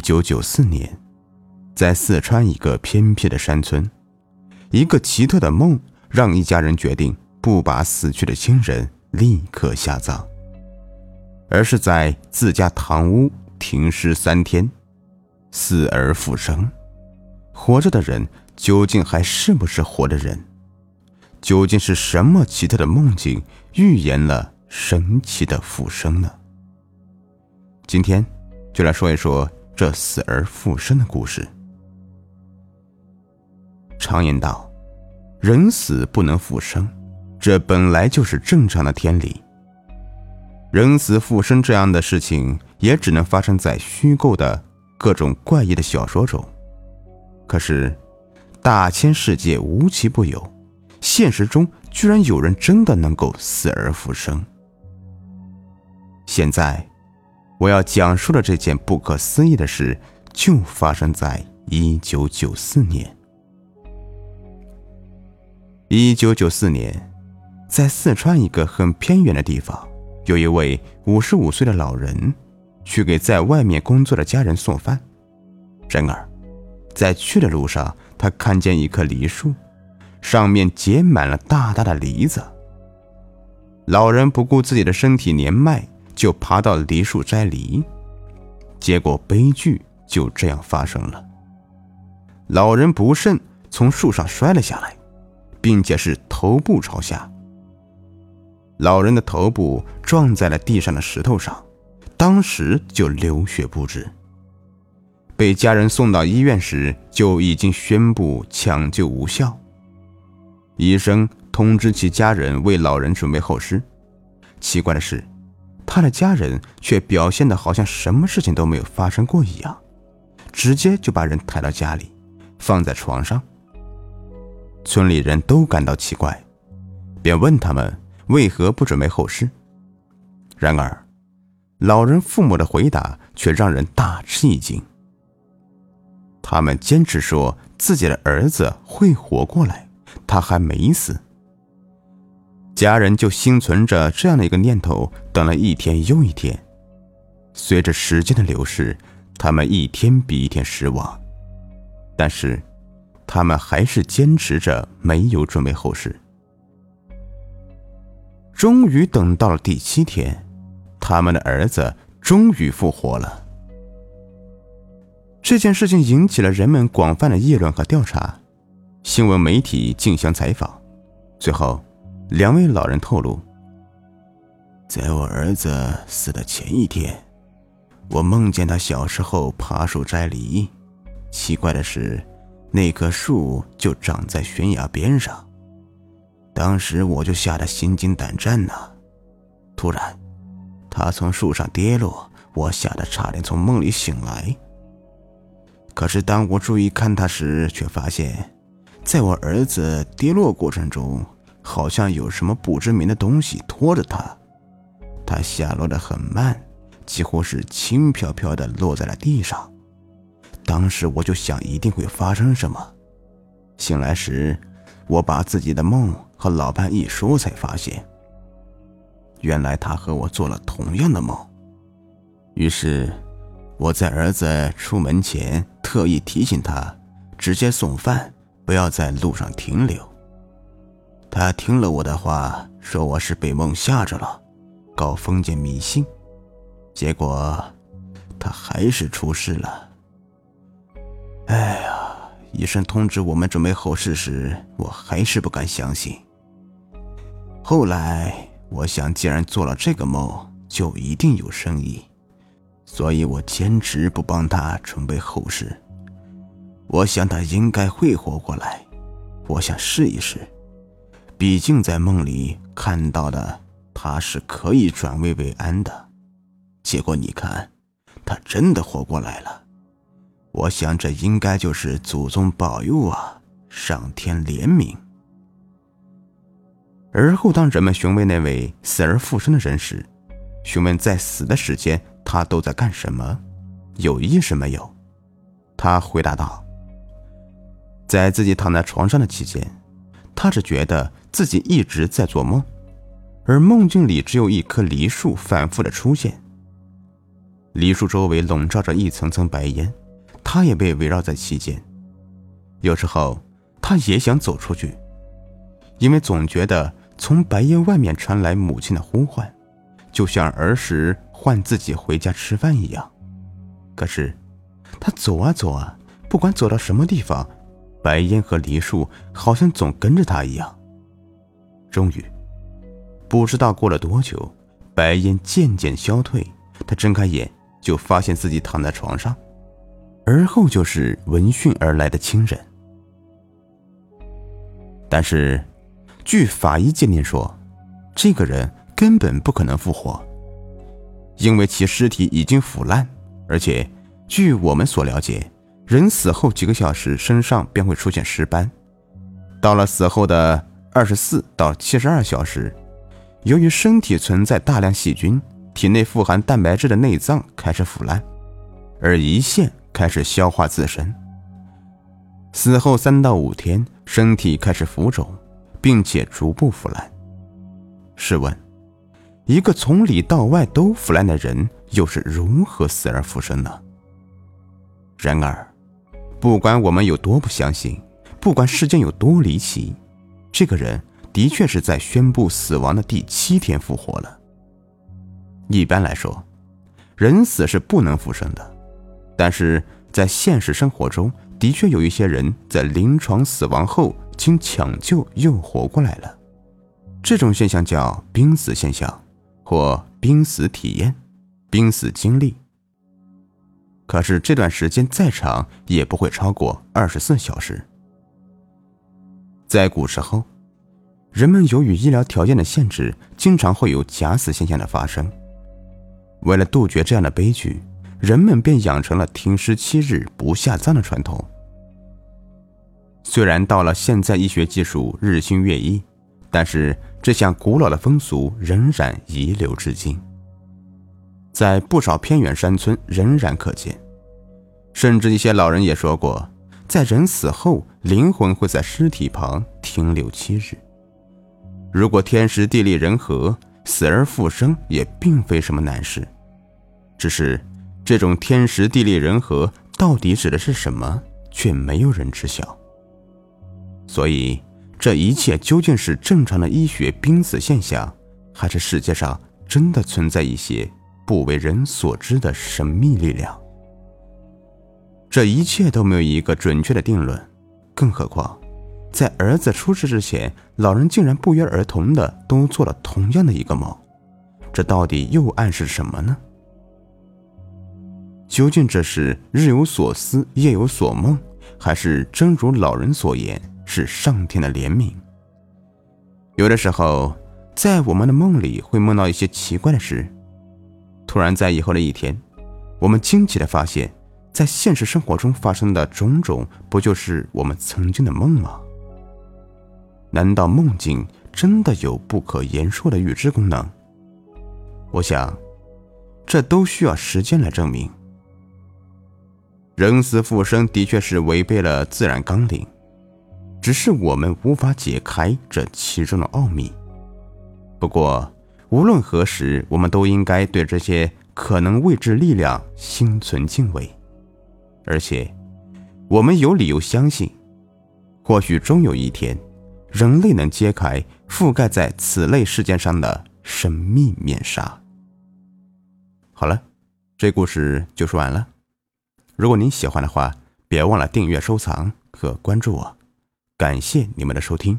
一九九四年，在四川一个偏僻的山村，一个奇特的梦让一家人决定不把死去的亲人立刻下葬，而是在自家堂屋停尸三天，死而复生。活着的人究竟还是不是活的人？究竟是什么奇特的梦境预言了神奇的复生呢？今天就来说一说这死而复生的故事。常言道：“人死不能复生”，这本来就是正常的天理。人死复生这样的事情，也只能发生在虚构的各种怪异的小说中。可是，大千世界无奇不有。现实中居然有人真的能够死而复生。现在，我要讲述的这件不可思议的事，就发生在一九九四年。一九九四年，在四川一个很偏远的地方，有一位五十五岁的老人，去给在外面工作的家人送饭。然而，在去的路上，他看见一棵梨树。上面结满了大大的梨子。老人不顾自己的身体年迈，就爬到梨树摘梨，结果悲剧就这样发生了。老人不慎从树上摔了下来，并且是头部朝下。老人的头部撞在了地上的石头上，当时就流血不止。被家人送到医院时，就已经宣布抢救无效。医生通知其家人为老人准备后事。奇怪的是，他的家人却表现的好像什么事情都没有发生过一样，直接就把人抬到家里，放在床上。村里人都感到奇怪，便问他们为何不准备后事。然而，老人父母的回答却让人大吃一惊。他们坚持说自己的儿子会活过来。他还没死，家人就心存着这样的一个念头，等了一天又一天。随着时间的流逝，他们一天比一天失望，但是他们还是坚持着没有准备后事。终于等到了第七天，他们的儿子终于复活了。这件事情引起了人们广泛的议论和调查。新闻媒体竞相采访，最后，两位老人透露，在我儿子死的前一天，我梦见他小时候爬树摘梨。奇怪的是，那棵树就长在悬崖边上。当时我就吓得心惊胆战呢。突然，他从树上跌落，我吓得差点从梦里醒来。可是当我注意看他时，却发现。在我儿子跌落过程中，好像有什么不知名的东西拖着他，他下落的很慢，几乎是轻飘飘的落在了地上。当时我就想，一定会发生什么。醒来时，我把自己的梦和老伴一说，才发现，原来他和我做了同样的梦。于是，我在儿子出门前特意提醒他，直接送饭。不要在路上停留。他听了我的话，说我是被梦吓着了，搞封建迷信。结果，他还是出事了。哎呀，医生通知我们准备后事时，我还是不敢相信。后来，我想，既然做了这个梦，就一定有生意，所以我坚持不帮他准备后事。我想他应该会活过来，我想试一试。毕竟在梦里看到的他是可以转危为安的，结果你看，他真的活过来了。我想这应该就是祖宗保佑啊，上天怜悯。而后，当人们询问那位死而复生的人时，询问在死的时间他都在干什么，有意识没有？他回答道。在自己躺在床上的期间，他只觉得自己一直在做梦，而梦境里只有一棵梨树反复的出现。梨树周围笼罩着一层层白烟，他也被围绕在其间。有时候，他也想走出去，因为总觉得从白烟外面传来母亲的呼唤，就像儿时唤自己回家吃饭一样。可是，他走啊走啊，不管走到什么地方，白烟和梨树好像总跟着他一样。终于，不知道过了多久，白烟渐渐消退，他睁开眼。就发现自己躺在床上，而后就是闻讯而来的亲人。但是，据法医鉴定说，这个人根本不可能复活，因为其尸体已经腐烂，而且据我们所了解，人死后几个小时身上便会出现尸斑，到了死后的二十四到七十二小时，由于身体存在大量细菌。体内富含蛋白质的内脏开始腐烂，而胰腺开始消化自身。死后三到五天，身体开始浮肿，并且逐步腐烂。试问，一个从里到外都腐烂的人，又是如何死而复生呢？然而，不管我们有多不相信，不管事件有多离奇，这个人的确是在宣布死亡的第七天复活了。一般来说，人死是不能复生的，但是在现实生活中，的确有一些人在临床死亡后经抢救又活过来了。这种现象叫濒死现象，或濒死体验、濒死经历。可是这段时间再长也不会超过二十四小时。在古时候，人们由于医疗条件的限制，经常会有假死现象的发生。为了杜绝这样的悲剧，人们便养成了停尸七日不下葬的传统。虽然到了现在，医学技术日新月异，但是这项古老的风俗仍然遗留至今，在不少偏远山村仍然可见。甚至一些老人也说过，在人死后，灵魂会在尸体旁停留七日。如果天时地利人和，死而复生也并非什么难事，只是这种天时地利人和到底指的是什么，却没有人知晓。所以，这一切究竟是正常的医学濒死现象，还是世界上真的存在一些不为人所知的神秘力量？这一切都没有一个准确的定论，更何况。在儿子出事之前，老人竟然不约而同的都做了同样的一个梦，这到底又暗示什么呢？究竟这是日有所思夜有所梦，还是真如老人所言是上天的怜悯？有的时候，在我们的梦里会梦到一些奇怪的事，突然在以后的一天，我们惊奇的发现，在现实生活中发生的种种，不就是我们曾经的梦吗？难道梦境真的有不可言说的预知功能？我想，这都需要时间来证明。人死复生的确是违背了自然纲领，只是我们无法解开这其中的奥秘。不过，无论何时，我们都应该对这些可能未知力量心存敬畏，而且，我们有理由相信，或许终有一天。人类能揭开覆盖在此类事件上的神秘面纱。好了，这故事就说完了。如果您喜欢的话，别忘了订阅、收藏和关注我。感谢你们的收听。